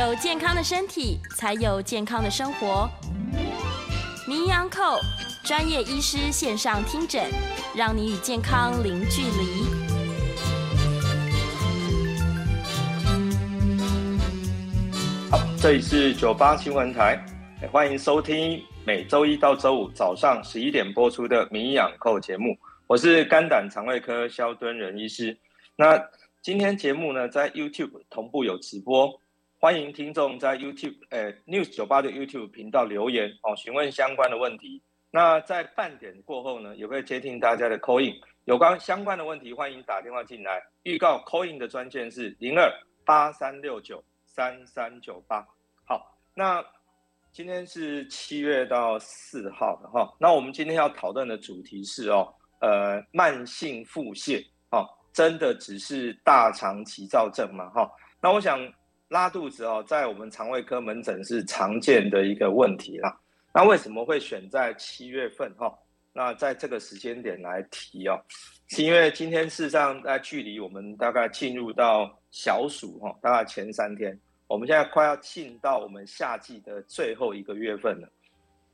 有健康的身体，才有健康的生活。名医昂寇专业医师线上听诊，让你与健康零距离。好，这里是九八新闻台，欢迎收听每周一到周五早上十一点播出的名医昂寇节目。我是肝胆肠胃科萧敦仁医师。那今天节目呢，在 YouTube 同步有直播。欢迎听众在 YouTube 呃 News 九八的 YouTube 频道留言哦，询问相关的问题。那在半点过后呢，也会接听大家的 call in，有关相关的问题，欢迎打电话进来。预告 call in 的专线是零二八三六九三三九八。好，那今天是七月到四号的哈。那我们今天要讨论的主题是哦，呃，慢性腹泻哦，真的只是大肠急躁症吗？哈，那我想。拉肚子哦，在我们肠胃科门诊是常见的一个问题啦。那为什么会选在七月份哈？那在这个时间点来提哦，是因为今天事实上在距离我们大概进入到小暑哈，大概前三天，我们现在快要进到我们夏季的最后一个月份了。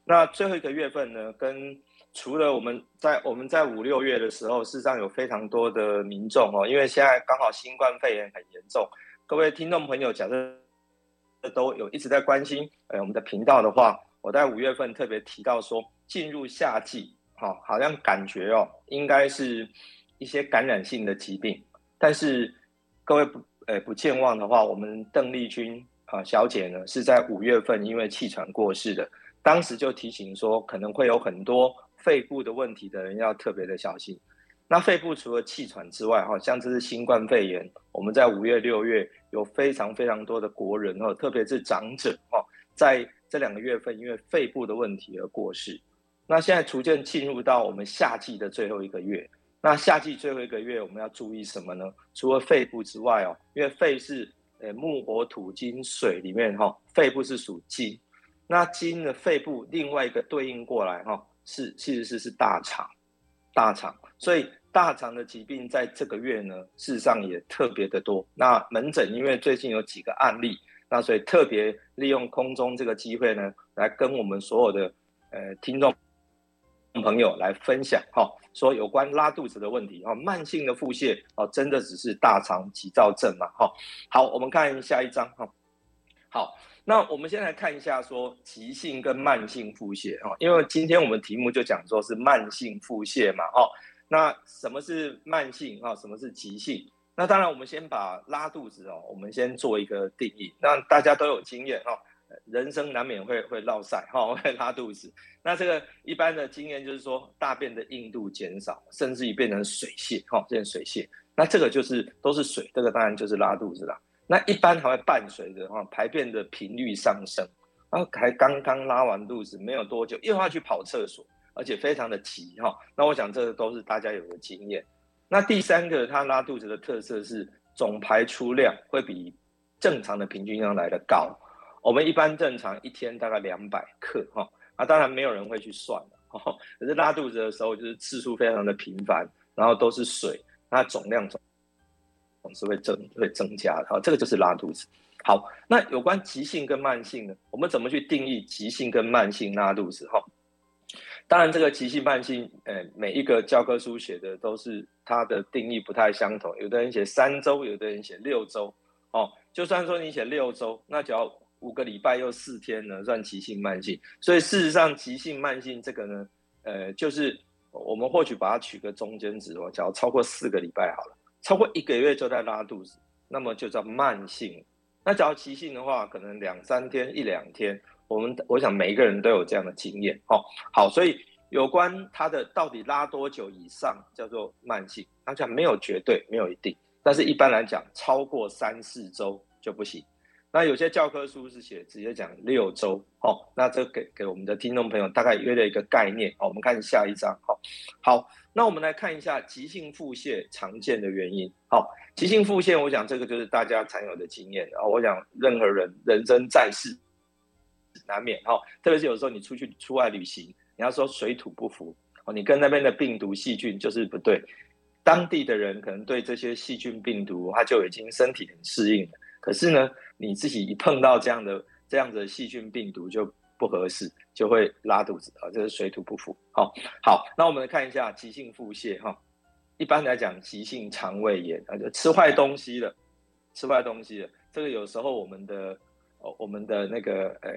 那最后一个月份呢，跟除了我们在我们在五六月的时候，事实上有非常多的民众哦，因为现在刚好新冠肺炎很严重。各位听众朋友，假设都有一直在关心，呃，我们的频道的话，我在五月份特别提到说，进入夏季，好，好像感觉哦，应该是一些感染性的疾病。但是各位不，呃，不健忘的话，我们邓丽君啊小姐呢，是在五月份因为气喘过世的，当时就提醒说，可能会有很多肺部的问题的人要特别的小心。那肺部除了气喘之外，哈，像这是新冠肺炎，我们在五月、六月有非常非常多的国人，哈，特别是长者，哈，在这两个月份因为肺部的问题而过世。那现在逐渐进入到我们夏季的最后一个月，那夏季最后一个月我们要注意什么呢？除了肺部之外，哦，因为肺是呃木火土金水里面，哈，肺部是属金，那金的肺部另外一个对应过来，哈，是其实是是大肠，大肠。所以大肠的疾病在这个月呢，事实上也特别的多。那门诊因为最近有几个案例，那所以特别利用空中这个机会呢，来跟我们所有的呃听众朋友来分享哈，说有关拉肚子的问题哈，慢性的腹泻哦，真的只是大肠急躁症嘛哈。好，我们看下一张哈。好，那我们先来看一下说急性跟慢性腹泻哦，因为今天我们题目就讲说是慢性腹泻嘛哦。那什么是慢性啊？什么是急性？那当然，我们先把拉肚子哦，我们先做一个定义。那大家都有经验哦，人生难免会会落晒哈，会拉肚子。那这个一般的经验就是说，大便的硬度减少，甚至于变成水泻哈，变成水泻。那这个就是都是水，这个当然就是拉肚子了。那一般还会伴随着哈，排便的频率上升，然后还刚刚拉完肚子没有多久，又要去跑厕所。而且非常的急哈，那我想这个都是大家有的经验。那第三个，它拉肚子的特色是总排出量会比正常的平均量来得高。我们一般正常一天大概两百克哈，啊，当然没有人会去算哈。可是拉肚子的时候就是次数非常的频繁，然后都是水，那总量总总是会增会增加的哈。这个就是拉肚子。好，那有关急性跟慢性呢？我们怎么去定义急性跟慢性拉肚子哈？当然，这个急性慢性，呃，每一个教科书写的都是它的定义不太相同。有的人写三周，有的人写六周。哦，就算说你写六周，那只要五个礼拜又四天呢，算急性慢性。所以事实上，急性慢性这个呢，呃，就是我们或许把它取个中间值哦，只要超过四个礼拜好了，超过一个月就在拉肚子，那么就叫慢性。那只要急性的话，可能两三天、一两天。我们我想每一个人都有这样的经验，哦，好，所以有关它的到底拉多久以上叫做慢性，那讲没有绝对，没有一定，但是一般来讲，超过三四周就不行。那有些教科书是写直接讲六周，哦，那这给给我们的听众朋友大概约了一个概念，哦，我们看下一张，好，好，那我们来看一下急性腹泻常见的原因，好，急性腹泻，我想这个就是大家常有的经验，啊，我想任何人人生在世。难免哈，特别是有时候你出去出外旅行，你要说水土不服哦，你跟那边的病毒细菌就是不对。当地的人可能对这些细菌病毒，他就已经身体很适应了。可是呢，你自己一碰到这样的这样的细菌病毒就不合适，就会拉肚子啊，这是水土不服。好，好，那我们来看一下急性腹泻哈。一般来讲，急性肠胃炎啊，就吃坏东西了，吃坏东西了。这个有时候我们的哦，我们的那个呃，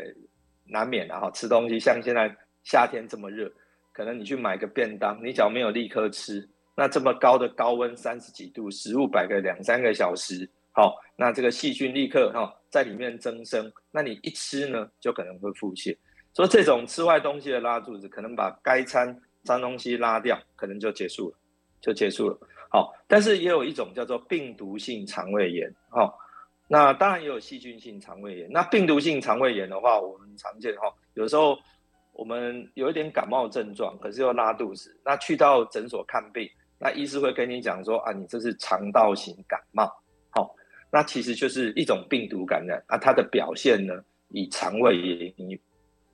难免啊，吃东西，像现在夏天这么热，可能你去买个便当，你只要没有立刻吃，那这么高的高温三十几度，食物摆个两三个小时，好，那这个细菌立刻哈在里面增生，那你一吃呢，就可能会腹泻。所以这种吃坏东西的拉肚子，可能把该餐脏东西拉掉，可能就结束了。就结束了，好，但是也有一种叫做病毒性肠胃炎，哈，那当然也有细菌性肠胃炎。那病毒性肠胃炎的话，我们常见哈，有时候我们有一点感冒症状，可是又拉肚子，那去到诊所看病，那医师会跟你讲说啊，你这是肠道型感冒，那其实就是一种病毒感染，啊，它的表现呢，以肠胃炎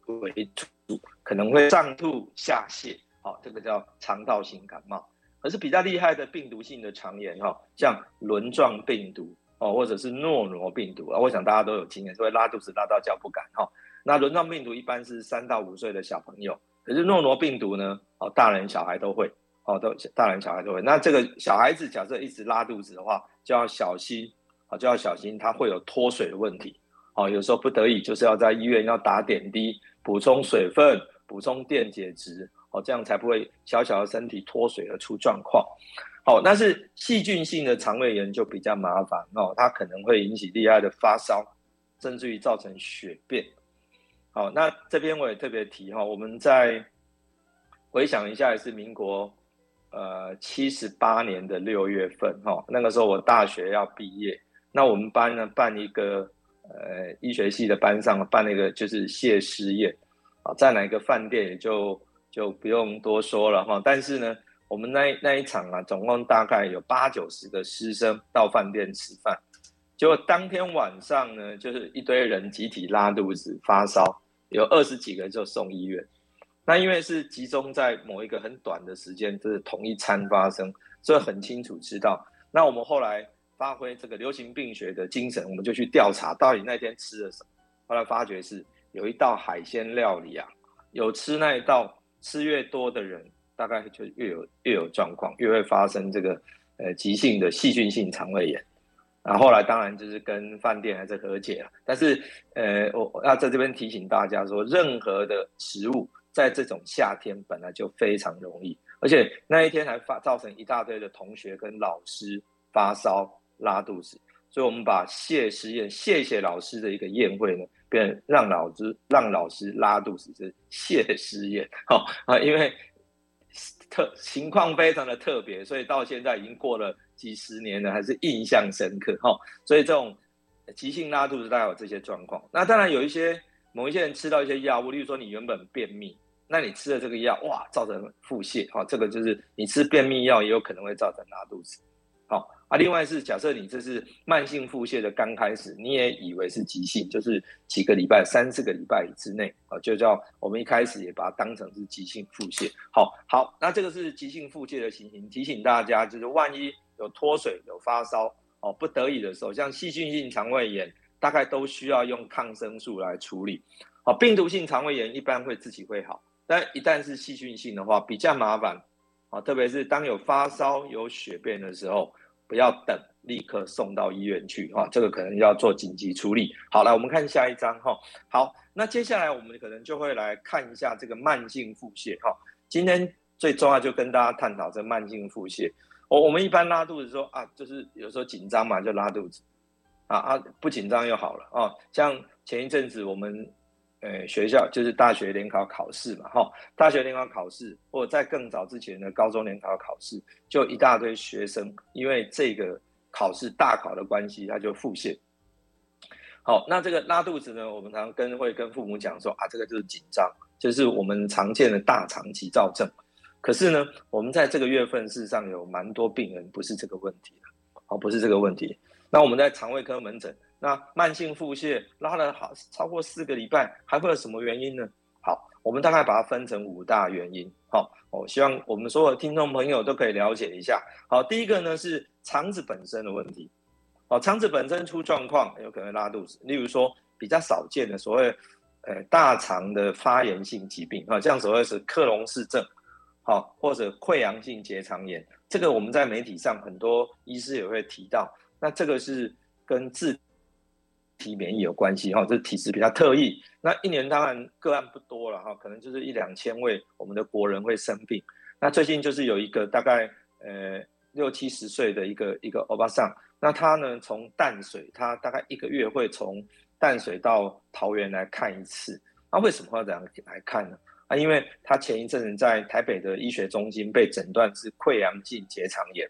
为主，可能会上吐下泻，好，这个叫肠道型感冒。可是比较厉害的病毒性的肠炎哈，像轮状病毒哦，或者是诺罗病毒啊，我想大家都有经验，会拉肚子拉到脚不敢哈。那轮状病毒一般是三到五岁的小朋友，可是诺罗病毒呢，哦，大人小孩都会哦，都大人小孩都会。那这个小孩子假设一直拉肚子的话，就要小心啊，就要小心，它会有脱水的问题哦。有时候不得已就是要在医院要打点滴，补充水分，补充电解质。哦，这样才不会小小的身体脱水而出状况。好，但是细菌性的肠胃炎就比较麻烦哦，它可能会引起厉害的发烧，甚至于造成血便。好，那这边我也特别提哈，我们在回想一下，是民国呃七十八年的六月份哈，那个时候我大学要毕业，那我们班呢办一个呃医学系的班上办那个就是谢师宴啊，在哪个饭店也就。就不用多说了哈，但是呢，我们那那一场啊，总共大概有八九十个师生到饭店吃饭，结果当天晚上呢，就是一堆人集体拉肚子发烧，有二十几个就送医院。那因为是集中在某一个很短的时间，就是同一餐发生，所以很清楚知道。那我们后来发挥这个流行病学的精神，我们就去调查到底那天吃了什么。后来发觉是有一道海鲜料理啊，有吃那一道。吃越多的人，大概就越有越有状况，越会发生这个呃急性的细菌性肠胃炎。然后来当然就是跟饭店还是和解了。但是呃，我要在这边提醒大家说，任何的食物在这种夏天本来就非常容易，而且那一天还发造成一大堆的同学跟老师发烧拉肚子。所以我们把谢师宴，谢谢老师的一个宴会呢。变让老师让老师拉肚子是谢师宴，好啊，因为特情况非常的特别，所以到现在已经过了几十年了，还是印象深刻哈。所以这种急性拉肚子大概有这些状况。那当然有一些某一些人吃到一些药物，例如说你原本便秘，那你吃了这个药，哇，造成腹泻，哈，这个就是你吃便秘药也有可能会造成拉肚子。好啊，另外是假设你这是慢性腹泻的刚开始，你也以为是急性，就是几个礼拜、三四个礼拜之内啊，就叫我们一开始也把它当成是急性腹泻。好，好，那这个是急性腹泻的情形，提醒大家，就是万一有脱水、有发烧哦，不得已的时候，像细菌性肠胃炎，大概都需要用抗生素来处理。好，病毒性肠胃炎一般会自己会好，但一旦是细菌性的话，比较麻烦。啊，特别是当有发烧、有血便的时候，不要等，立刻送到医院去哈，这个可能要做紧急处理。好，来我们看下一张哈。好，那接下来我们可能就会来看一下这个慢性腹泻哈。今天最重要就跟大家探讨这慢性腹泻。我我们一般拉肚子说啊，就是有时候紧张嘛就拉肚子，啊啊不紧张又好了啊。像前一阵子我们。呃，学校就是大学联考考试嘛，哈，大学联考考试，或者在更早之前的高中联考考试，就一大堆学生因为这个考试大考的关系，他就腹泻。好，那这个拉肚子呢，我们常常跟会跟父母讲说啊，这个就是紧张，就是我们常见的大肠急躁症。可是呢，我们在这个月份事实上有蛮多病人不是这个问题的，哦，不是这个问题。那我们在肠胃科门诊。那慢性腹泻拉了好超过四个礼拜，还会有什么原因呢？好，我们大概把它分成五大原因。好，我希望我们所有的听众朋友都可以了解一下。好，第一个呢是肠子本身的问题。哦，肠子本身出状况，有可能拉肚子。例如说比较少见的所谓呃大肠的发炎性疾病啊，像所谓是克隆氏症，好或者溃疡性结肠炎，这个我们在媒体上很多医师也会提到。那这个是跟自体免疫有关系哈，这体质比较特异。那一年当然个案不多了哈，可能就是一两千位我们的国人会生病。那最近就是有一个大概呃六七十岁的一个一个欧巴桑，那他呢从淡水，他大概一个月会从淡水到桃园来看一次。那为什么要这样来看呢？啊，因为他前一阵子在台北的医学中心被诊断是溃疡性结肠炎，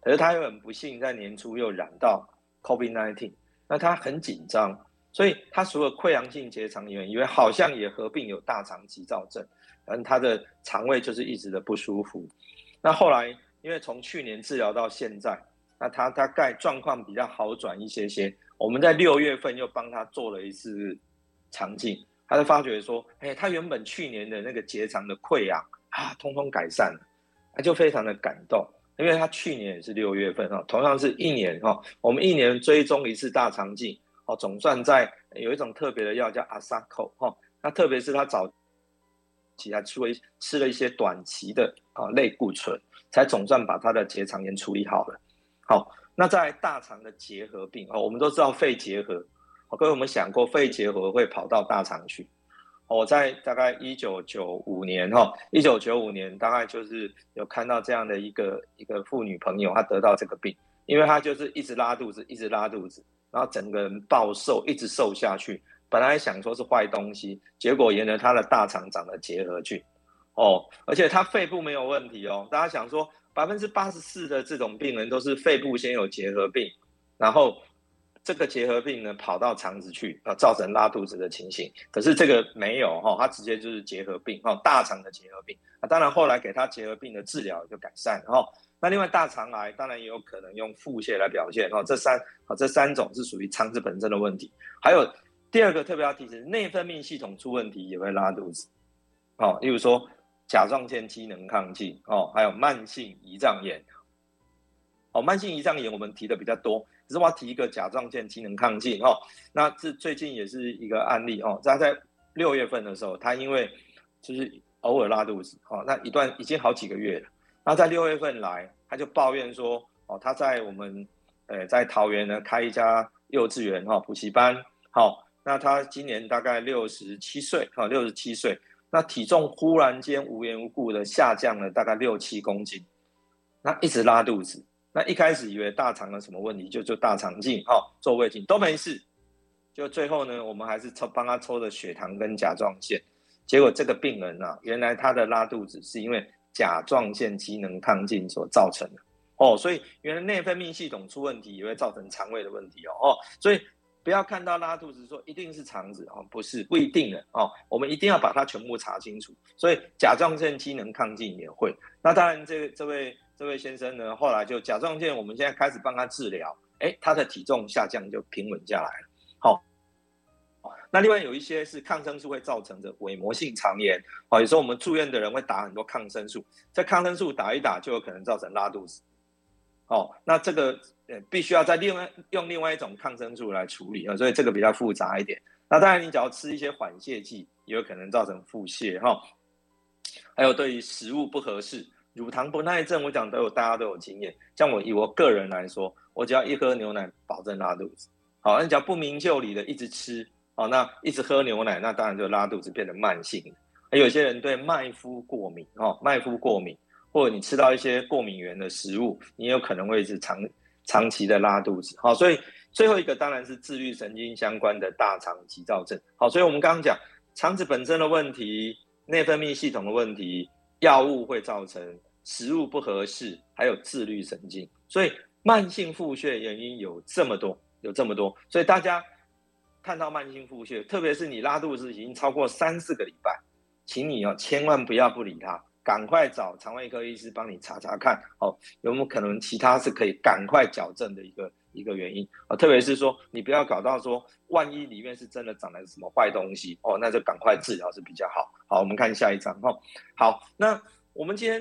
可是他又很不幸在年初又染到 COVID-19，那他很紧张，所以他除了溃疡性结肠炎，以为好像也合并有大肠急躁症。嗯，他的肠胃就是一直的不舒服。那后来，因为从去年治疗到现在，那他大概状况比较好转一些些。我们在六月份又帮他做了一次肠镜，他就发觉说，哎，他原本去年的那个结肠的溃疡啊，通通改善了，他就非常的感动。因为他去年也是六月份哈，同样是一年哈，我们一年追踪一次大肠镜哦，总算在有一种特别的药叫阿萨扣哈，那特别是他早。其他吃了一吃了一些短期的啊类固醇，才总算把他的结肠炎处理好了。好，那在大肠的结核病哦，我们都知道肺结核，各位有没有想过肺结核会跑到大肠去？我在大概一九九五年哈，一九九五年大概就是有看到这样的一个一个妇女朋友，她得到这个病，因为她就是一直拉肚子，一直拉肚子，然后整个人暴瘦，一直瘦下去。本来想说是坏东西，结果沿着她的大肠长了结核菌，哦，而且她肺部没有问题哦。大家想说，百分之八十四的这种病人都是肺部先有结核病，然后这个结核病呢跑到肠子去，啊，造成拉肚子的情形。可是这个没有哈，它直接就是结核病，哦，大肠的结核病。啊，当然后来给他结核病的治疗就改善，哈。那另外大肠癌当然也有可能用腹泻来表现，哈，这三啊这三种是属于肠子本身的问题，还有。第二个特别要提醒，内分泌系统出问题也会拉肚子，哦，例如说甲状腺机能亢进，哦，还有慢性胰脏炎，哦，慢性胰脏炎我们提的比较多，只是我要提一个甲状腺机能亢进，哦，那这最近也是一个案例，哦，他在六月份的时候，他因为就是偶尔拉肚子，哦，那一段已经好几个月了，那在六月份来，他就抱怨说，哦，他在我们，呃，在桃园呢开一家幼稚园，哈，补习班，好。那他今年大概六十七岁，哈，六十七岁。那体重忽然间无缘无故的下降了大概六七公斤，那一直拉肚子。那一开始以为大肠的什么问题，就做大肠镜，哈，做胃镜都没事。就最后呢，我们还是抽帮他抽的血糖跟甲状腺，结果这个病人啊，原来他的拉肚子是因为甲状腺机能亢进所造成的。哦，所以原来内分泌系统出问题也会造成肠胃的问题哦，哦，所以。不要看到拉肚子说一定是肠子哦，不是，不一定的哦。我们一定要把它全部查清楚。所以甲状腺机能亢进也会。那当然，这这位这位先生呢，后来就甲状腺，我们现在开始帮他治疗，哎，他的体重下降就平稳下来了。好，那另外有一些是抗生素会造成的伪膜性肠炎，哦，有时候我们住院的人会打很多抗生素，这抗生素打一打就有可能造成拉肚子。哦，那这个呃必须要在另外用另外一种抗生素来处理啊，所以这个比较复杂一点。那当然，你只要吃一些缓泻剂，也有可能造成腹泻哈。还有对于食物不合适，乳糖不耐症，我讲都有，大家都有经验。像我以我个人来说，我只要一喝牛奶，保证拉肚子。好，那你只要不明就里的一直吃，好，那一直喝牛奶，那当然就拉肚子变得慢性。有些人对麦麸过敏，哦，麦麸过敏。或者你吃到一些过敏原的食物，你有可能会是长长期的拉肚子。好，所以最后一个当然是自律神经相关的大肠急躁症。好，所以我们刚刚讲肠子本身的问题、内分泌系统的问题、药物会造成食物不合适，还有自律神经。所以慢性腹泻原因有这么多，有这么多。所以大家看到慢性腹泻，特别是你拉肚子已经超过三四个礼拜，请你哦千万不要不理它。赶快找肠胃科医师帮你查查看，哦，有没有可能其他是可以赶快矫正的一个一个原因啊？特别是说，你不要搞到说，万一里面是真的长了什么坏东西哦，那就赶快治疗是比较好。好，我们看下一张哈。好，那我们今天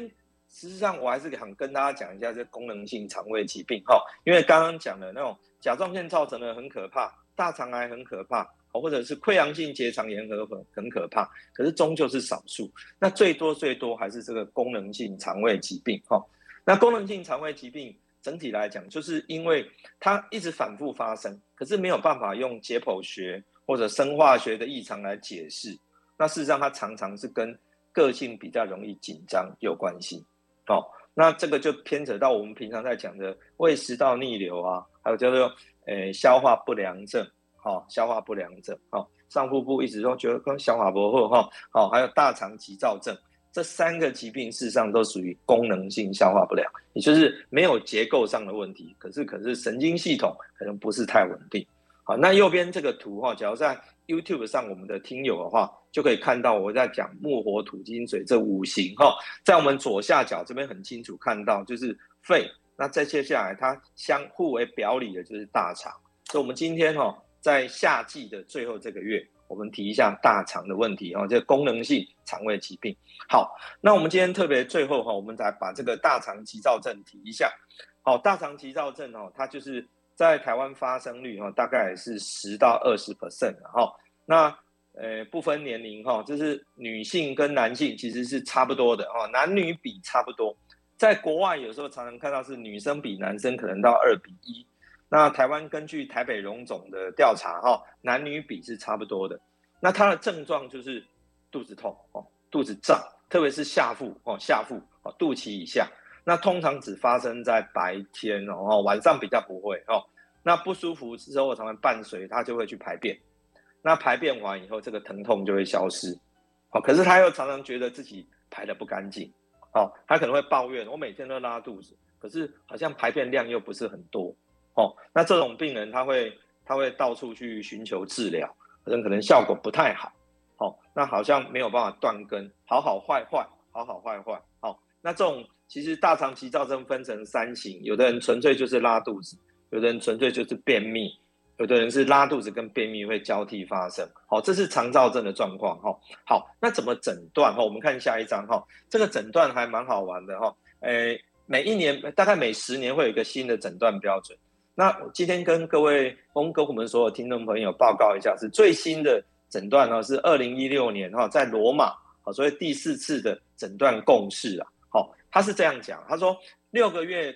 实际上我还是想跟大家讲一下这功能性肠胃疾病哈，因为刚刚讲的那种甲状腺造成的很可怕，大肠癌很可怕，或者是溃疡性结肠炎很很可怕，可是终究是少数。那最多最多还是这个功能性肠胃疾病哈。那功能性肠胃疾病整体来讲，就是因为它一直反复发生，可是没有办法用解剖学或者生化学的异常来解释。那事实上，它常常是跟个性比较容易紧张有关系。哦，那这个就牵扯到我们平常在讲的胃食道逆流啊，还有叫做呃消化不良症，哈、哦，消化不良症，哈、哦，上腹部一直都觉得跟消化不好，哈，好，还有大肠急躁症，这三个疾病事实上都属于功能性消化不良，也就是没有结构上的问题，可是可是神经系统可能不是太稳定。好，那右边这个图哈，假如在 YouTube 上我们的听友的话，就可以看到我在讲木火土金水这五行哈，在我们左下角这边很清楚看到就是肺，那再接下来它相互为表里的就是大肠，所以我们今天哈在夏季的最后这个月，我们提一下大肠的问题哈，这个功能性肠胃疾病。好，那我们今天特别最后哈，我们再把这个大肠急躁症提一下。好，大肠急躁症哦，它就是。在台湾发生率哈，大概是十到二十 percent 哈。那呃不分年龄哈，就是女性跟男性其实是差不多的哈，男女比差不多。在国外有时候常常看到是女生比男生可能到二比一。那台湾根据台北荣总的调查哈，男女比是差不多的。那它的症状就是肚子痛哦，肚子胀，特别是下腹哦，下腹哦，肚脐以下。那通常只发生在白天哦，晚上比较不会哦。那不舒服之后，常常伴随他就会去排便。那排便完以后，这个疼痛就会消失。哦，可是他又常常觉得自己排得不干净。哦，他可能会抱怨：我每天都拉肚子，可是好像排便量又不是很多。哦，那这种病人他会他会到处去寻求治疗，可能可能效果不太好。哦，那好像没有办法断根，好好坏坏，好好坏坏。好，那这种其实大肠急躁症分成三型，有的人纯粹就是拉肚子。有的人纯粹就是便秘，有的人是拉肚子跟便秘会交替发生。好，这是肠躁症的状况。哈，好，那怎么诊断？哈，我们看下一张。哈，这个诊断还蛮好玩的。哈，诶，每一年大概每十年会有一个新的诊断标准。那今天跟各位，跟我们所有听众朋友报告一下，是最新的诊断呢，是二零一六年哈，在罗马，好，所以第四次的诊断共识啊。好，他是这样讲，他说六个月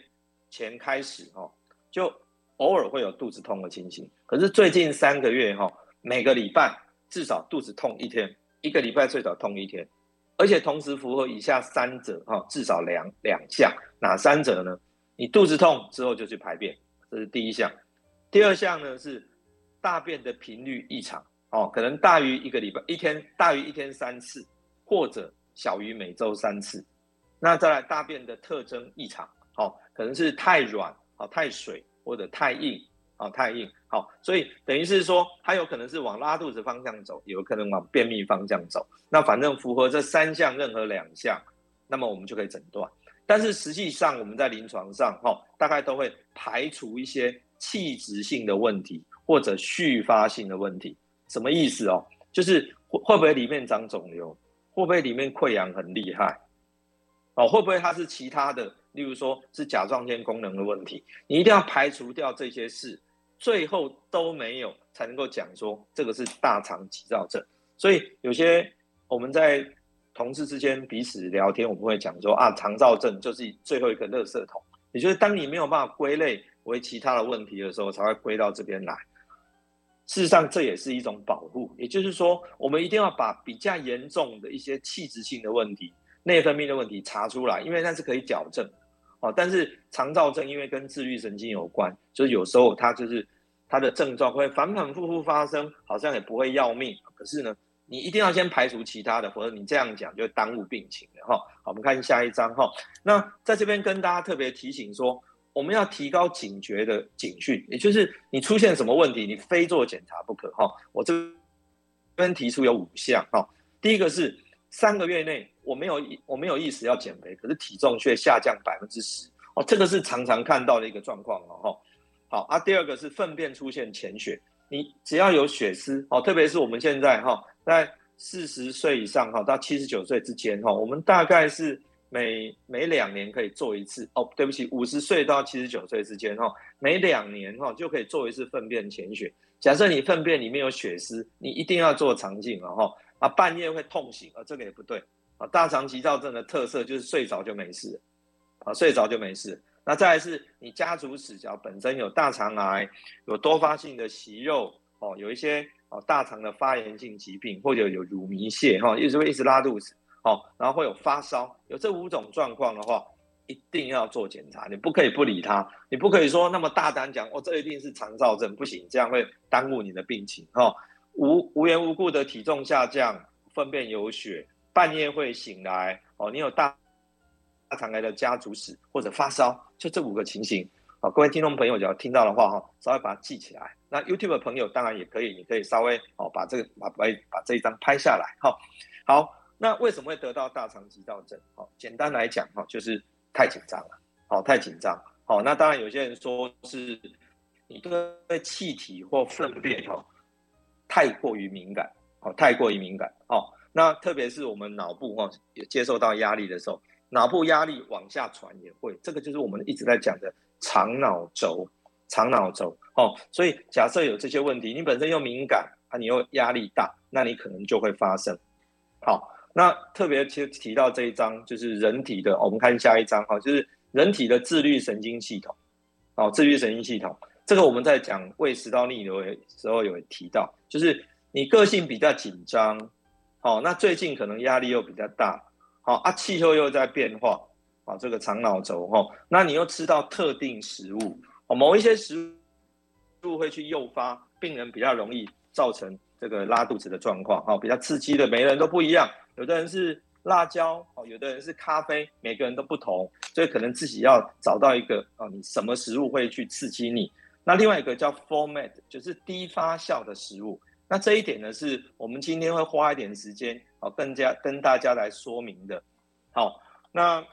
前开始，哈，就。偶尔会有肚子痛的情形，可是最近三个月哈，每个礼拜至少肚子痛一天，一个礼拜最少痛一天，而且同时符合以下三者哈，至少两两项，哪三者呢？你肚子痛之后就去排便，这是第一项。第二项呢是大便的频率异常哦，可能大于一个礼拜一天大于一天三次，或者小于每周三次。那再来大便的特征异常哦，可能是太软哦，太水。或者太硬，啊，太硬，好，所以等于是说，它有可能是往拉肚子方向走，有可能往便秘方向走。那反正符合这三项任何两项，那么我们就可以诊断。但是实际上我们在临床上，哈，大概都会排除一些器质性的问题或者续发性的问题。什么意思哦？就是会会不会里面长肿瘤？会不会里面溃疡很厉害？哦，会不会它是其他的？例如说是甲状腺功能的问题，你一定要排除掉这些事，最后都没有才能够讲说这个是大肠急躁症。所以有些我们在同事之间彼此聊天，我们会讲说啊，肠躁症就是最后一个垃圾桶。也就是当你没有办法归类为其他的问题的时候，才会归到这边来。事实上，这也是一种保护。也就是说，我们一定要把比较严重的一些器质性的问题、内分泌的问题查出来，因为那是可以矫正。哦，但是肠躁症因为跟自律神经有关，就是有时候它就是它的症状会反反复复发生，好像也不会要命。可是呢，你一定要先排除其他的，否则你这样讲就会耽误病情的哈。好，我们看下一张哈。那在这边跟大家特别提醒说，我们要提高警觉的警讯，也就是你出现什么问题，你非做检查不可哈。我这边提出有五项哈，第一个是。三个月内我没有我没有意识要减肥，可是体重却下降百分之十哦，这个是常常看到的一个状况哦。好啊，第二个是粪便出现潜血，你只要有血丝哦，特别是我们现在哈，在四十岁以上哈到七十九岁之间哈，我们大概是每每两年可以做一次哦，对不起，五十岁到七十九岁之间哈，每两年哈就可以做一次粪便潜血。假设你粪便里面有血丝，你一定要做肠镜了哈啊，半夜会痛醒啊，这个也不对啊。大肠急躁症的特色就是睡着就没事啊，睡着就没事。那再来是你家族史，只要本身有大肠癌、有多发性的息肉哦，有一些哦大肠的发炎性疾病，或者有乳糜泻哈，一直会一直拉肚子。哦，然后会有发烧，有这五种状况的话，一定要做检查，你不可以不理他，你不可以说那么大胆讲，哦，这一定是肠燥症，不行，这样会耽误你的病情哈、哦。无无缘无故的体重下降，粪便有血，半夜会醒来，哦，你有大大肠癌的家族史或者发烧，就这五个情形，好、各位听众朋友只要听到的话哈，稍微把它记起来。那 YouTube 的朋友当然也可以，你可以稍微哦把这个把把把这一张拍下来，哈、好。那为什么会得到大肠急躁症？好，简单来讲哈，就是太紧张了，好，太紧张。好，那当然有些人说是你对气体或粪便哈太过于敏感，好，太过于敏感。哦，那特别是我们脑部哈接受到压力的时候，脑部压力往下传也会，这个就是我们一直在讲的肠脑轴，肠脑轴。哦，所以假设有这些问题，你本身又敏感啊，你又压力大，那你可能就会发生。好。那特别提提到这一章，就是人体的，我们看下一章哈，就是人体的自律神经系统，哦，自律神经系统，这个我们在讲胃食道逆流的时候有提到，就是你个性比较紧张，好，那最近可能压力又比较大，好啊，气候又在变化，啊，这个肠脑轴哈，那你又吃到特定食物，哦，某一些食物会去诱发病人比较容易造成这个拉肚子的状况，哈，比较刺激的，每个人都不一样。有的人是辣椒哦，有的人是咖啡，每个人都不同，所以可能自己要找到一个哦，你什么食物会去刺激你？那另外一个叫 format，就是低发酵的食物。那这一点呢，是我们今天会花一点时间哦，更加跟大家来说明的。好，那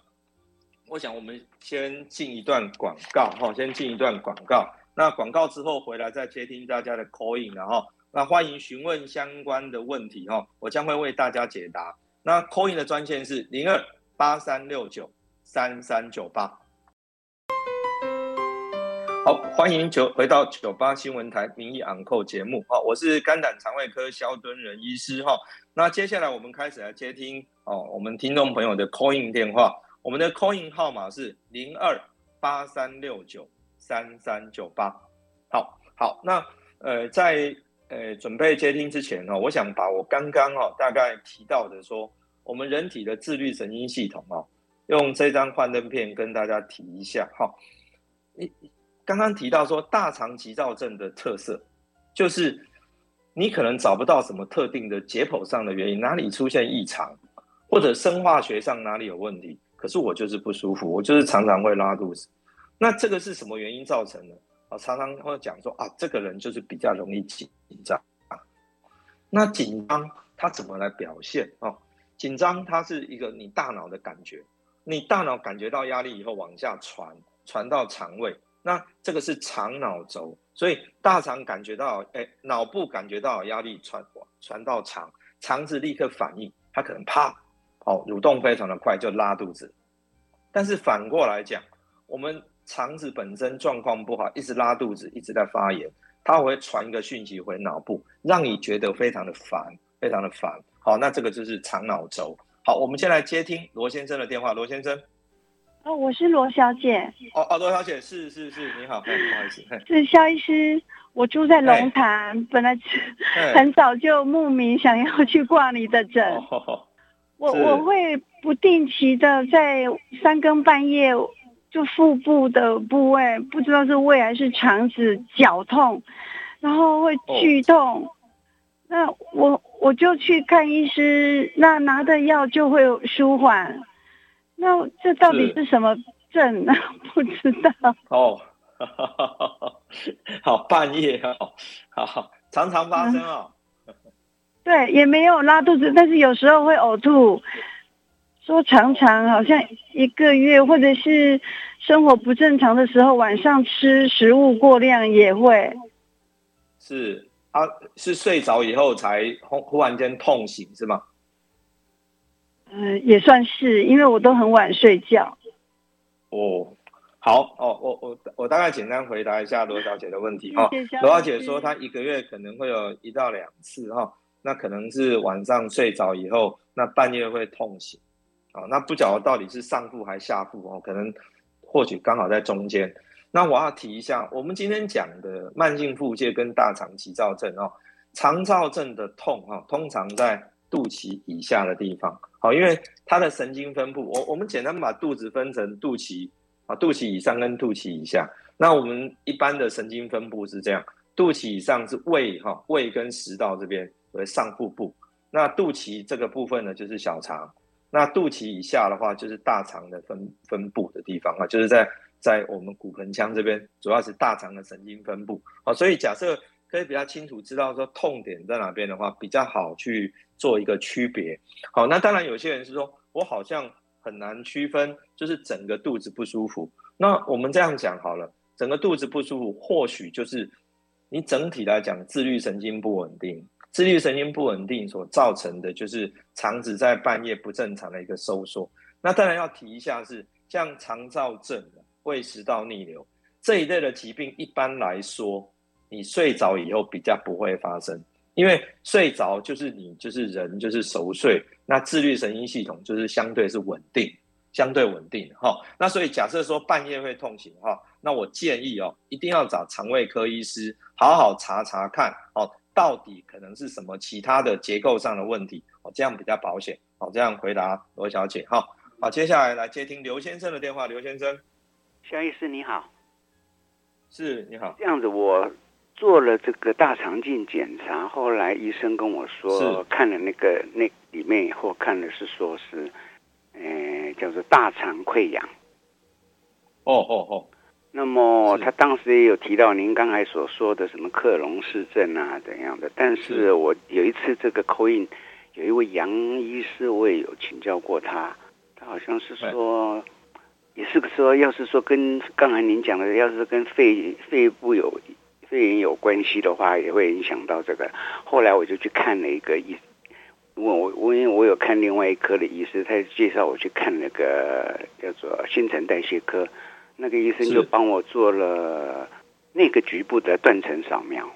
我想我们先进一段广告哈，先进一段广告。那广告之后回来再接听大家的 call in，然后。那欢迎询问相关的问题哈，我将会为大家解答。那 Coin 的专线是零二八三六九三三九八。好，欢迎九回到九八新闻台名医昂扣节目哈，我是肝胆肠胃科萧敦仁医师哈。那接下来我们开始来接听哦，我们听众朋友的 Coin 电话，我们的 Coin 号码是零二八三六九三三九八。好，好，那呃在。呃，准备接听之前哈，我想把我刚刚哈大概提到的说，我们人体的自律神经系统啊，用这张幻灯片跟大家提一下哈。你刚刚提到说大肠急躁症的特色，就是你可能找不到什么特定的解剖上的原因，哪里出现异常，或者生化学上哪里有问题，可是我就是不舒服，我就是常常会拉肚子。那这个是什么原因造成的？常常会讲说啊，这个人就是比较容易紧张啊。那紧张他怎么来表现啊？紧张它是一个你大脑的感觉，你大脑感觉到压力以后往下传，传到肠胃，那这个是肠脑轴，所以大肠感觉到，哎，脑部感觉到压力传传到肠，肠子立刻反应，它可能啪，哦，蠕动非常的快就拉肚子。但是反过来讲，我们。肠子本身状况不好，一直拉肚子，一直在发炎，它会传一个讯息回脑部，让你觉得非常的烦，非常的烦。好，那这个就是肠脑轴。好，我们先来接听罗先生的电话。罗先生，哦，我是罗小姐。哦哦，罗小姐，是是是，你好，不好意思，是肖医师，我住在龙潭，本来 很早就慕名想要去挂你的诊。哦、我我会不定期的在三更半夜。就腹部的部位，不知道是胃还是肠子绞痛，然后会剧痛。Oh. 那我我就去看医师，那拿的药就会舒缓。那这到底是什么症呢？不知道。哦，好半夜哦，好好常常发生哦。嗯、对，也没有拉肚子，但是有时候会呕吐。说常常好像一个月，或者是生活不正常的时候，晚上吃食物过量也会。是啊，是睡着以后才忽忽然间痛醒是吗？嗯，也算是，因为我都很晚睡觉。哦，好哦，我我我大概简单回答一下罗小姐的问题哈。罗小姐说她一个月可能会有一到两次哈，那可能是晚上睡着以后，那半夜会痛醒。啊，那不晓得到底是上腹还是下腹哦，可能或许刚好在中间。那我要提一下，我们今天讲的慢性腹泻跟大肠急躁症哦，肠躁症的痛哈，通常在肚脐以下的地方。好，因为它的神经分布，我我们简单把肚子分成肚脐啊，肚脐以上跟肚脐以下。那我们一般的神经分布是这样，肚脐以上是胃哈，胃跟食道这边为上腹部。那肚脐这个部分呢，就是小肠。那肚脐以下的话，就是大肠的分分布的地方啊，就是在在我们骨盆腔这边，主要是大肠的神经分布。好，所以假设可以比较清楚知道说痛点在哪边的话，比较好去做一个区别。好，那当然有些人是说我好像很难区分，就是整个肚子不舒服。那我们这样讲好了，整个肚子不舒服，或许就是你整体来讲自律神经不稳定。自律神经不稳定所造成的就是肠子在半夜不正常的一个收缩。那当然要提一下是像肠燥症、胃食道逆流这一类的疾病，一般来说你睡着以后比较不会发生，因为睡着就是你就是人就是熟睡，那自律神经系统就是相对是稳定，相对稳定哈。那所以假设说半夜会痛醒哈，那我建议哦，一定要找肠胃科医师好好查查看哦。到底可能是什么其他的结构上的问题？哦，这样比较保险。好，这样回答罗小姐。好，好，接下来来接听刘先生的电话。刘先生，肖医师你好，是你好。这样子，我做了这个大肠镜检查，后来医生跟我说，看了那个那里面以后，看的是说是，呃，叫做大肠溃疡。哦哦哦。那么他当时也有提到您刚才所说的什么克隆氏症啊怎样的，但是我有一次这个 call in，有一位杨医师，我也有请教过他，他好像是说，也是说，要是说跟刚才您讲的，要是跟肺肺部有肺炎有关系的话，也会影响到这个。后来我就去看了一个医，问我我因为我有看另外一科的医师，他介绍我去看那个叫做新陈代谢科。那个医生就帮我做了那个局部的断层扫描，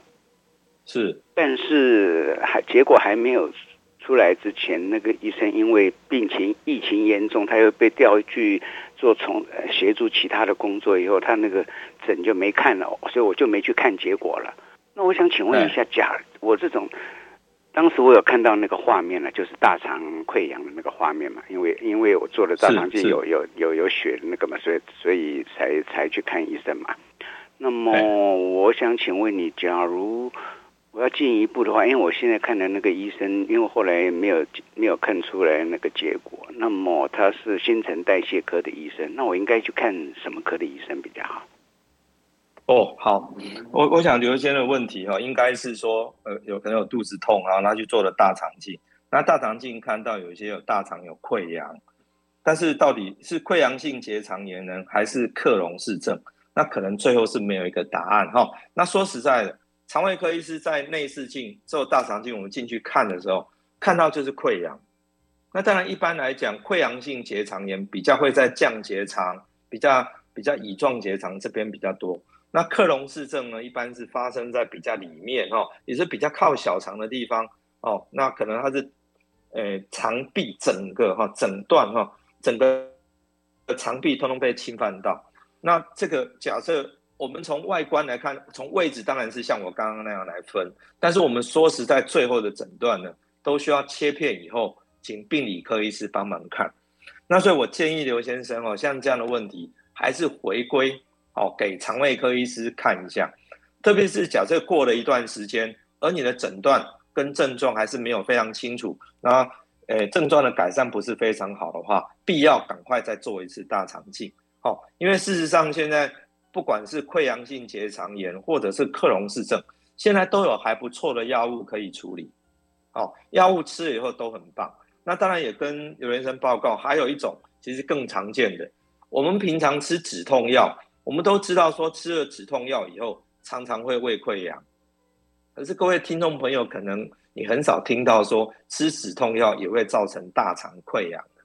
是，但是还结果还没有出来之前，那个医生因为病情疫情严重，他又被调去做从协助其他的工作，以后他那个诊就没看了，所以我就没去看结果了。那我想请问一下，假我这种。当时我有看到那个画面呢，就是大肠溃疡的那个画面嘛，因为因为我做了大肠镜，有有有有血的那个嘛，所以所以才才去看医生嘛。那么我想请问你，假如我要进一步的话，因为我现在看的那个医生，因为后来没有没有看出来那个结果，那么他是新陈代谢科的医生，那我应该去看什么科的医生比较好？哦，好，我我想刘先生的问题哈，应该是说，呃，有可能有肚子痛，然后他去做了大肠镜，那大肠镜看到有一些有大肠有溃疡，但是到底是溃疡性结肠炎呢，还是克隆氏症？那可能最后是没有一个答案哈。那说实在的，肠胃科医师在内视镜做大肠镜，我们进去看的时候，看到就是溃疡。那当然一般来讲，溃疡性结肠炎比较会在降结肠，比较比较乙状结肠这边比较多。那克隆氏症呢，一般是发生在比较里面哦，也是比较靠小肠的地方哦。那可能它是，呃，肠壁整个哈，整段哈，整个肠壁通通被侵犯到。那这个假设我们从外观来看，从位置当然是像我刚刚那样来分，但是我们说实在，最后的诊断呢，都需要切片以后，请病理科医师帮忙看。那所以我建议刘先生哦，像这样的问题，还是回归。哦，给肠胃科医师看一下，特别是假设过了一段时间，而你的诊断跟症状还是没有非常清楚，那诶症状的改善不是非常好的话，必要赶快再做一次大肠镜。好，因为事实上现在不管是溃疡性结肠炎或者是克隆氏症，现在都有还不错的药物可以处理。好，药物吃了以后都很棒。那当然也跟刘先生报告，还有一种其实更常见的，我们平常吃止痛药。我们都知道，说吃了止痛药以后，常常会胃溃疡。可是各位听众朋友可能你很少听到说吃止痛药也会造成大肠溃疡的，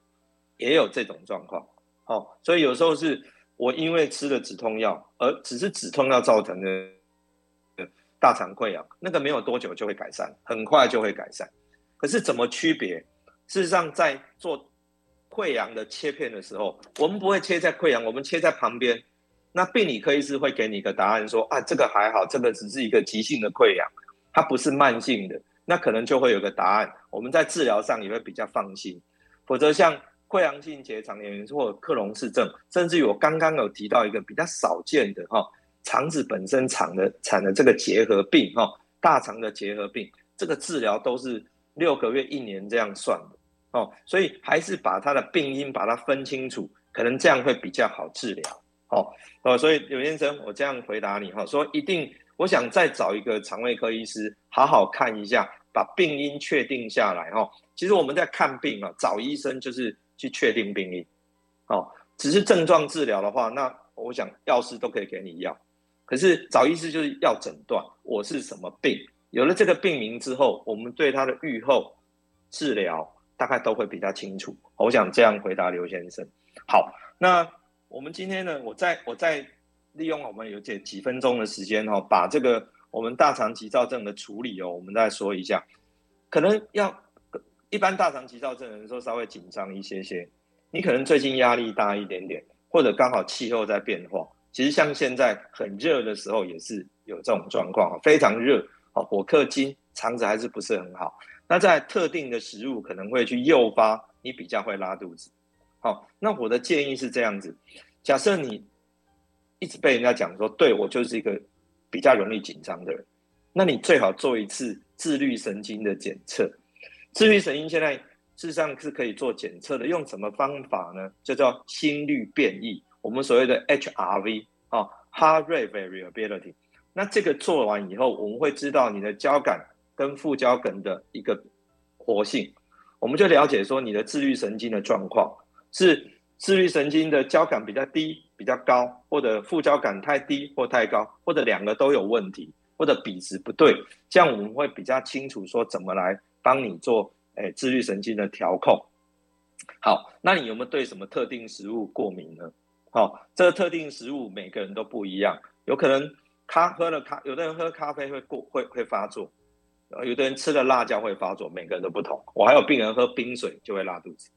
也有这种状况。哦，所以有时候是我因为吃了止痛药，而只是止痛药造成的大肠溃疡，那个没有多久就会改善，很快就会改善。可是怎么区别？事实上，在做溃疡的切片的时候，我们不会切在溃疡，我们切在旁边。那病理科医师会给你一个答案说，啊，这个还好，这个只是一个急性的溃疡，它不是慢性的。那可能就会有个答案，我们在治疗上也会比较放心。否则像溃疡性结肠炎或克隆氏症，甚至于我刚刚有提到一个比较少见的哈，肠子本身产的产的这个结核病哈，大肠的结核病，这个治疗都是六个月、一年这样算的哦。所以还是把它的病因把它分清楚，可能这样会比较好治疗。好哦，所以刘先生，我这样回答你哈，说一定，我想再找一个肠胃科医师，好好看一下，把病因确定下来哈。其实我们在看病啊，找医生就是去确定病因，哦，只是症状治疗的话，那我想药师都可以给你药，可是找医师就是要诊断我是什么病，有了这个病名之后，我们对他的预后治疗大概都会比较清楚。我想这样回答刘先生。好，那。我们今天呢，我再我再利用我们有这几分钟的时间哈，把这个我们大肠急躁症的处理哦，我们再说一下。可能要一般大肠急躁症的人说稍微紧张一些些，你可能最近压力大一点点，或者刚好气候在变化。其实像现在很热的时候也是有这种状况，非常热啊，火克金，肠子还是不是很好。那在特定的食物可能会去诱发你比较会拉肚子。好，那我的建议是这样子：假设你一直被人家讲说，对，我就是一个比较容易紧张的人，那你最好做一次自律神经的检测。自律神经现在事实上是可以做检测的，用什么方法呢？就叫心率变异，我们所谓的 HRV 啊，Heart Rate Variability。那这个做完以后，我们会知道你的交感跟副交感的一个活性，我们就了解说你的自律神经的状况。是自律神经的交感比较低、比较高，或者副交感太低或太高，或者两个都有问题，或者比值不对，这样我们会比较清楚说怎么来帮你做诶、自律神经的调控。好，那你有没有对什么特定食物过敏呢？好，这个特定食物每个人都不一样，有可能咖喝了咖，有的人喝咖啡会过会会发作，有的人吃了辣椒会发作，每个人都不同。我还有病人喝冰水就会拉肚子。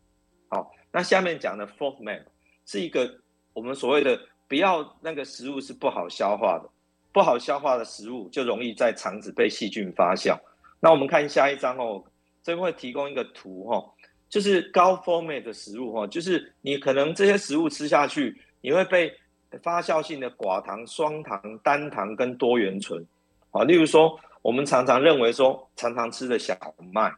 好。那下面讲的 FODMAP 是一个我们所谓的不要那个食物是不好消化的，不好消化的食物就容易在肠子被细菌发酵。那我们看下一张哦，这边会提供一个图哈，就是高 FODMAP 的食物哈，就是你可能这些食物吃下去，你会被发酵性的寡糖、双糖、单糖跟多元醇啊，例如说我们常常认为说常常吃的小麦。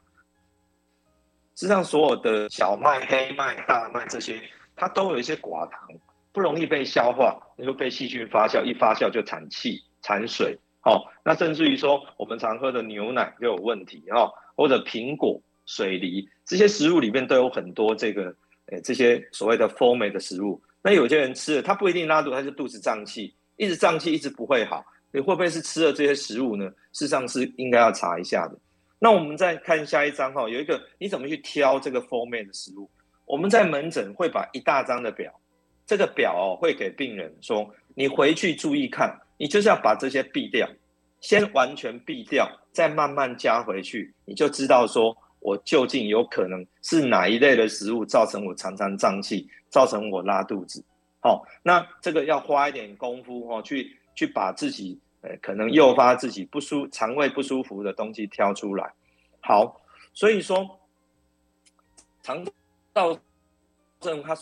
实际上，所有的小麦、黑麦、大麦这些，它都有一些寡糖，不容易被消化，你就被细菌发酵，一发酵就产气、产水。哦，那甚至于说，我们常喝的牛奶就有问题，哦，或者苹果、水梨这些食物里面都有很多这个，诶，这些所谓的 f o r m 的食物。那有些人吃了，他不一定拉肚，他是肚子胀气，一直胀气，一直不会好。你会不会是吃了这些食物呢？事实上是应该要查一下的。那我们再看下一张哈，有一个你怎么去挑这个 FODMAP 的食物？我们在门诊会把一大张的表，这个表哦会给病人说，你回去注意看，你就是要把这些避掉，先完全避掉，再慢慢加回去，你就知道说我究竟有可能是哪一类的食物造成我常常胀气，造成我拉肚子。好，那这个要花一点功夫哦，去去把自己。可能诱发自己不舒肠胃不舒服的东西挑出来，好，所以说肠道症它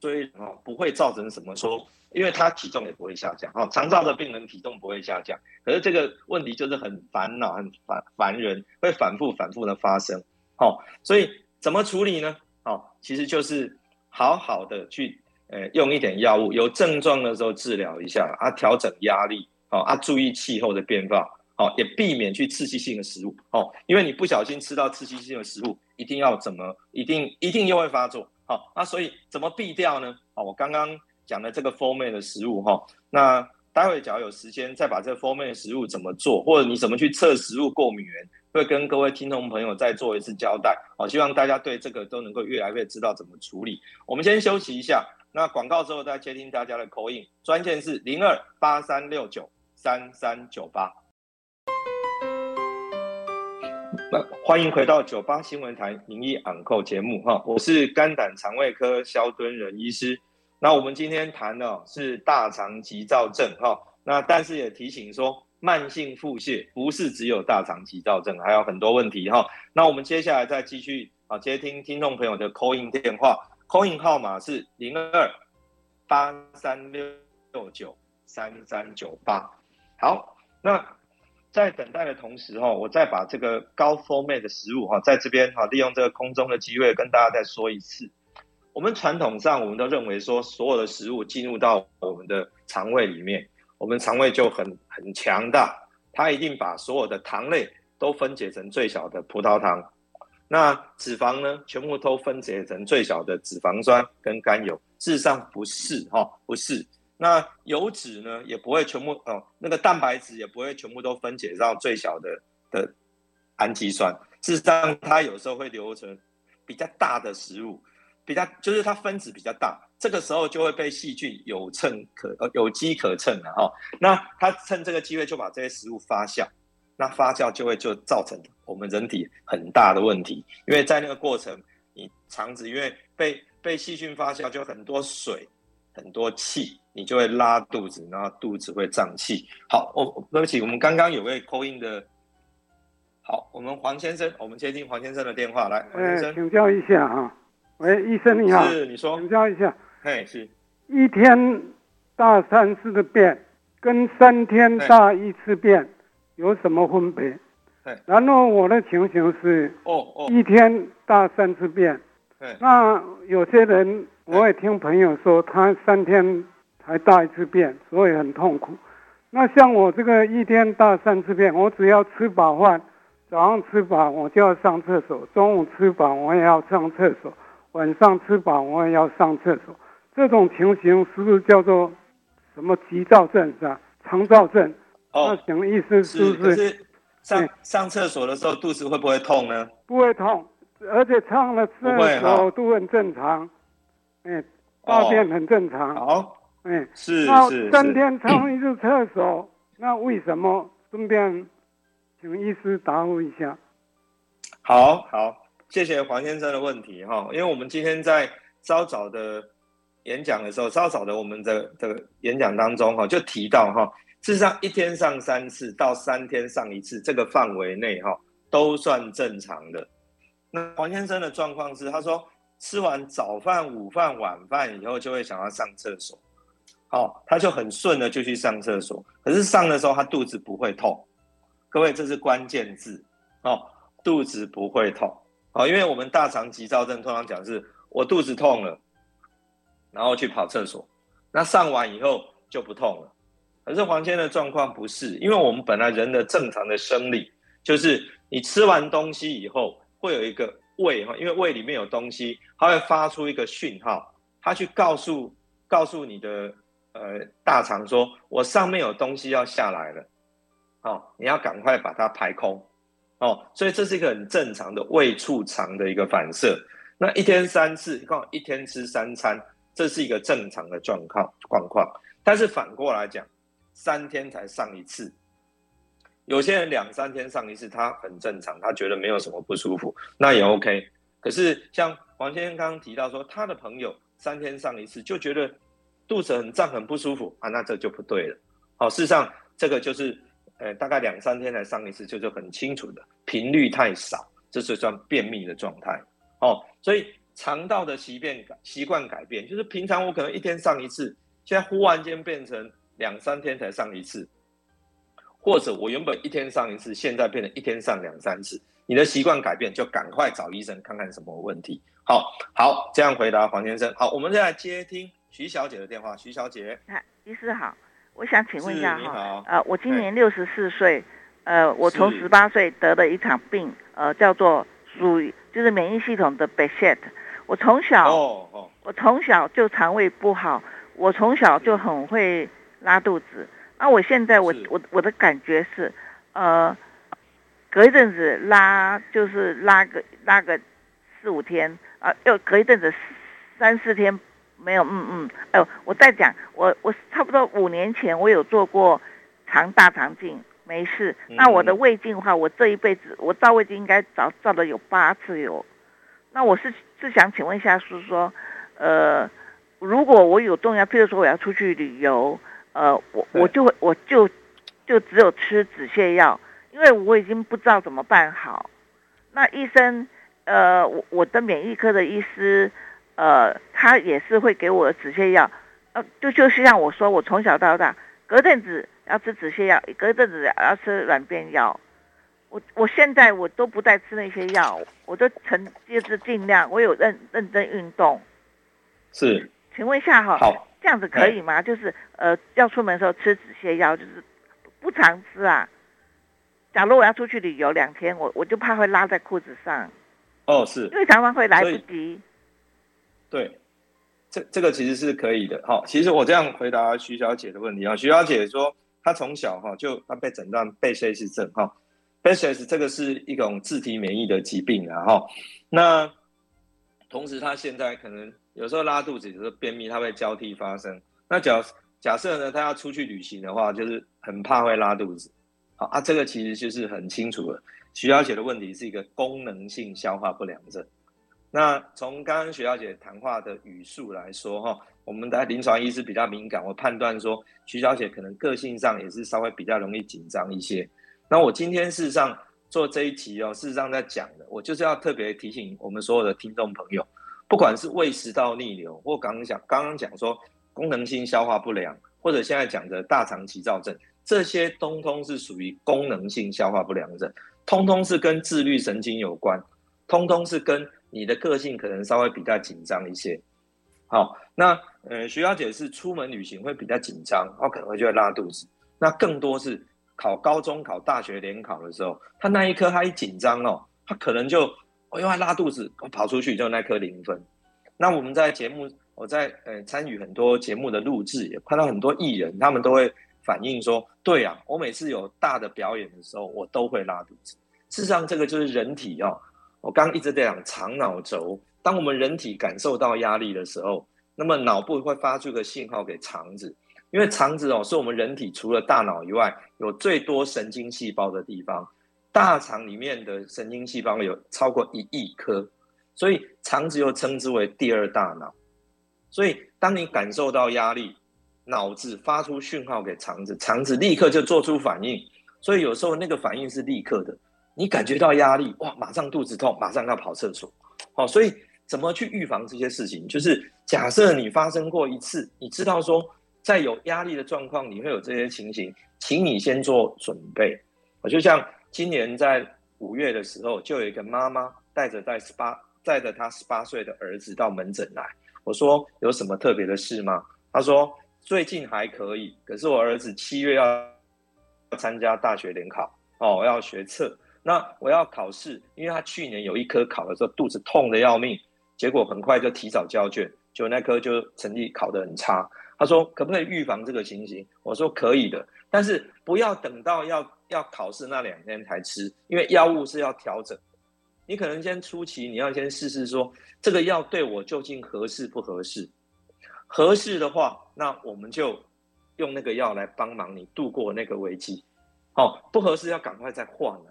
虽然啊不会造成什么说，因为它体重也不会下降啊，肠道的病人体重不会下降，可是这个问题就是很烦恼、很烦烦人，会反复反复的发生，好，所以怎么处理呢？好，其实就是好好的去呃用一点药物，有症状的时候治疗一下啊，调整压力。好啊，注意气候的变化，好，也避免去刺激性的食物，哦，因为你不小心吃到刺激性的食物，一定要怎么，一定一定又会发作，好，那所以怎么避掉呢？好，我刚刚讲的这个 FODMAP 的食物，哈，那待会只要有时间，再把这 Foreman 食物怎么做，或者你怎么去测食物过敏源，会跟各位听众朋友再做一次交代。好，希望大家对这个都能够越来越知道怎么处理。我们先休息一下，那广告之后再接听大家的 call in，专线是零二八三六九三三九八。欢迎回到九八新闻台名医昂扣节目哈，我是肝胆肠胃科萧敦仁医师。那我们今天谈的是大肠急躁症哈，那但是也提醒说，慢性腹泻不是只有大肠急躁症，还有很多问题哈。那我们接下来再继续啊接听听众朋友的 call in 电话，call in 号码是零二八三六六九三三九八。好，那。在等待的同时哈，我再把这个高 FODMAP 的食物哈，在这边哈，利用这个空中的机会跟大家再说一次。我们传统上我们都认为说，所有的食物进入到我们的肠胃里面，我们肠胃就很很强大，它一定把所有的糖类都分解成最小的葡萄糖，那脂肪呢，全部都分解成最小的脂肪酸跟甘油。事实上不是哈，不是。那油脂呢，也不会全部哦，那个蛋白质也不会全部都分解到最小的的氨基酸。事实上，它有时候会留成比较大的食物，比较就是它分子比较大，这个时候就会被细菌有趁可呃有机可乘了哈。那它趁这个机会就把这些食物发酵，那发酵就会就造成我们人体很大的问题，因为在那个过程，你肠子因为被被细菌发酵，就很多水。很多气，你就会拉肚子，然后肚子会胀气。好，我、哦、对不起，我们刚刚有位 call in 的，好，我们黄先生，我们接听黄先生的电话来。黄先生，呃、请教一下啊，喂，医生你好，是你说，请教一下，嘿，是，一天大三次的便，跟三天大一次便有什么分别？然后我的情形是，哦哦，一天大三次便，那有些人。我也听朋友说，他三天才大一次便，所以很痛苦。那像我这个一天大三次便，我只要吃饱饭，早上吃饱我就要上厕所，中午吃饱我也要上厕所，晚上吃饱我也要上厕所。这种情形是不是叫做什么急躁症是吧？肠躁症？哦，那什么意思？是不是？上上厕所的时候肚子会不会痛呢？不会痛，而且上了厕所都很正常。哎，大便很正常。哦、好，哎，是那三天上一次厕所，那为什么？顺便请医师答复一下。好好，谢谢黄先生的问题哈。因为我们今天在稍早的演讲的时候，稍早的我们的的演讲当中哈，就提到哈，事实上一天上三次到三天上一次这个范围内哈，都算正常的。那黄先生的状况是，他说。吃完早饭、午饭、晚饭以后，就会想要上厕所，好，他就很顺的就去上厕所。可是上的时候，他肚子不会痛。各位，这是关键字哦，肚子不会痛。好，因为我们大肠急躁症通常讲是，我肚子痛了，然后去跑厕所，那上完以后就不痛了。可是黄先的状况不是，因为我们本来人的正常的生理就是，你吃完东西以后会有一个。胃哈，因为胃里面有东西，它会发出一个讯号，它去告诉告诉你的呃大肠说，我上面有东西要下来了，哦，你要赶快把它排空，哦，所以这是一个很正常的胃促肠的一个反射。那一天三次，刚好一天吃三餐，这是一个正常的状况状况。但是反过来讲，三天才上一次。有些人两三天上一次，他很正常，他觉得没有什么不舒服，那也 OK。可是像黄先生刚刚提到说，他的朋友三天上一次就觉得肚子很胀、很不舒服啊，那这就不对了。好，事实上这个就是呃大概两三天才上一次，就是很清楚的频率太少，这是算便秘的状态。哦，所以肠道的习变习惯改变，就是平常我可能一天上一次，现在忽然间变成两三天才上一次。或者我原本一天上一次，现在变成一天上两三次，你的习惯改变，就赶快找医生看看什么问题。好，好，这样回答黄先生。好，我们现在接听徐小姐的电话。徐小姐，哎，医师好，我想请问一下哈，呃，我今年六十四岁，呃，我从十八岁得了一场病，呃，叫做属于就是免疫系统的 Behçet。我从小，哦哦，我从小就肠胃不好，我从小就很会拉肚子。那我现在我我我的感觉是，呃，隔一阵子拉就是拉个拉个四五天啊，又隔一阵子三四天没有，嗯嗯，哎呦，我再讲，我我差不多五年前我有做过肠大肠镜，没事。那我的胃镜的话，我这一辈子我照胃镜应该照照了有八次有。那我是是想请问一下，是说，呃，如果我有动药，譬如说我要出去旅游。呃，我我就会我就就只有吃止泻药，因为我已经不知道怎么办好。那医生，呃，我我的免疫科的医师，呃，他也是会给我止泻药，呃，就就是像我说，我从小到大隔阵子要吃止泻药，隔阵子要吃软便药。我我现在我都不再吃那些药，我都成就是尽量，我有认认真运动。是，请问一下哈。好。这样子可以吗？就是呃，要出门的时候吃止泻药，就是不常吃啊。假如我要出去旅游两天，我我就怕会拉在裤子上。哦，是，因为常常会来不及。对，这这个其实是可以的。好，其实我这样回答徐小姐的问题啊。徐小姐说，她从小哈就她被诊断贝氏症哈，贝氏这个是一种自体免疫的疾病啊哈。那同时，她现在可能。有时候拉肚子，有时候便秘，它会交替发生。那假假设呢，他要出去旅行的话，就是很怕会拉肚子。好啊，这个其实就是很清楚了。徐小姐的问题是一个功能性消化不良症。那从刚刚徐小姐谈话的语速来说，哈，我们的临床医师比较敏感，我判断说徐小姐可能个性上也是稍微比较容易紧张一些。那我今天事实上做这一集哦，事实上在讲的，我就是要特别提醒我们所有的听众朋友。不管是胃食道逆流，或刚刚讲刚刚讲说功能性消化不良，或者现在讲的大肠急躁症，这些通通是属于功能性消化不良症，通通是跟自律神经有关，通通是跟你的个性可能稍微比较紧张一些。好，那呃徐小姐是出门旅行会比较紧张，然后可能会就会拉肚子。那更多是考高中、考大学联考的时候，她那一刻她一紧张哦，她可能就。我因为拉肚子，我跑出去就那颗零分。那我们在节目，我在呃参与很多节目的录制，也看到很多艺人，他们都会反映说：对啊，我每次有大的表演的时候，我都会拉肚子。事实上，这个就是人体哦。我刚刚一直在讲肠脑轴，当我们人体感受到压力的时候，那么脑部会发出一个信号给肠子，因为肠子哦是我们人体除了大脑以外，有最多神经细胞的地方。大肠里面的神经细胞有超过一亿颗，所以肠子又称之为第二大脑。所以当你感受到压力，脑子发出讯号给肠子，肠子立刻就做出反应。所以有时候那个反应是立刻的。你感觉到压力，哇，马上肚子痛，马上要跑厕所。好，所以怎么去预防这些事情？就是假设你发生过一次，你知道说在有压力的状况你会有这些情形，请你先做准备。我就像。今年在五月的时候，就有一个妈妈带着带十八带着她十八岁的儿子到门诊来。我说有什么特别的事吗？她说最近还可以，可是我儿子七月要参加大学联考哦，要学测，那我要考试，因为他去年有一科考的时候肚子痛的要命，结果很快就提早交卷，就那科就成绩考得很差。他说可不可以预防这个情形？我说可以的，但是不要等到要。要考试那两天才吃，因为药物是要调整。你可能先初期，你要先试试说这个药对我究竟合适不合适。合适的话，那我们就用那个药来帮忙你度过那个危机。哦，不合适要赶快再换了。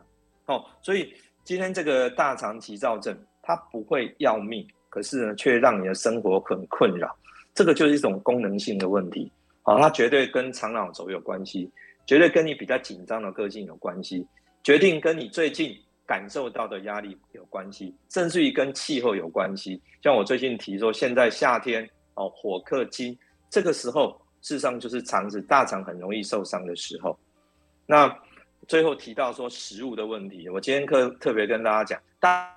哦，所以今天这个大肠急躁症，它不会要命，可是呢，却让你的生活很困扰。这个就是一种功能性的问题。哦，它绝对跟肠脑轴有关系。绝对跟你比较紧张的个性有关系，决定跟你最近感受到的压力有关系，甚至于跟气候有关系。像我最近提说，现在夏天哦，火克金，这个时候事实上就是肠子大肠很容易受伤的时候。那最后提到说食物的问题，我今天特特别跟大家讲，大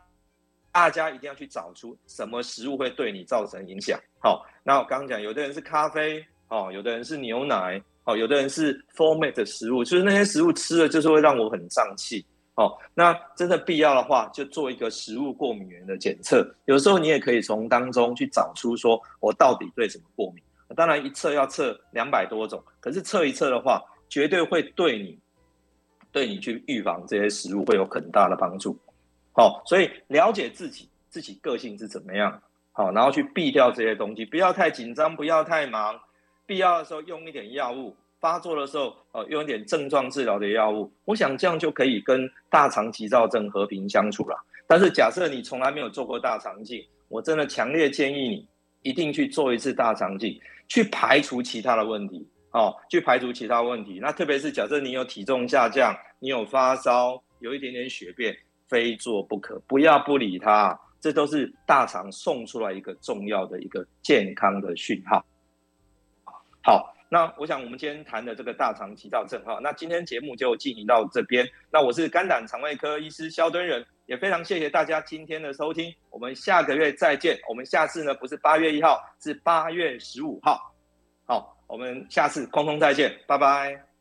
大家一定要去找出什么食物会对你造成影响。好，那我刚刚讲，有的人是咖啡，哦，有的人是牛奶。哦，有的人是 format 的食物，就是那些食物吃了就是会让我很胀气。哦，那真的必要的话，就做一个食物过敏源的检测。有时候你也可以从当中去找出说我到底对什么过敏。当然一测要测两百多种，可是测一测的话，绝对会对你，对你去预防这些食物会有很大的帮助。好，所以了解自己，自己个性是怎么样，好，然后去避掉这些东西，不要太紧张，不要太忙，必要的时候用一点药物，发作的时候，呃，用一点症状治疗的药物，我想这样就可以跟大肠急躁症和平相处了。但是假设你从来没有做过大肠镜，我真的强烈建议你一定去做一次大肠镜，去排除其他的问题，哦，去排除其他问题。那特别是假设你有体重下降，你有发烧，有一点点血便。非做不可，不要不理它，这都是大肠送出来一个重要的一个健康的讯号。好，那我想我们今天谈的这个大肠急躁症哈，那今天节目就进行到这边。那我是肝胆肠胃科医师萧敦仁，也非常谢谢大家今天的收听，我们下个月再见。我们下次呢不是八月一号，是八月十五号。我们下次空中再见，拜拜。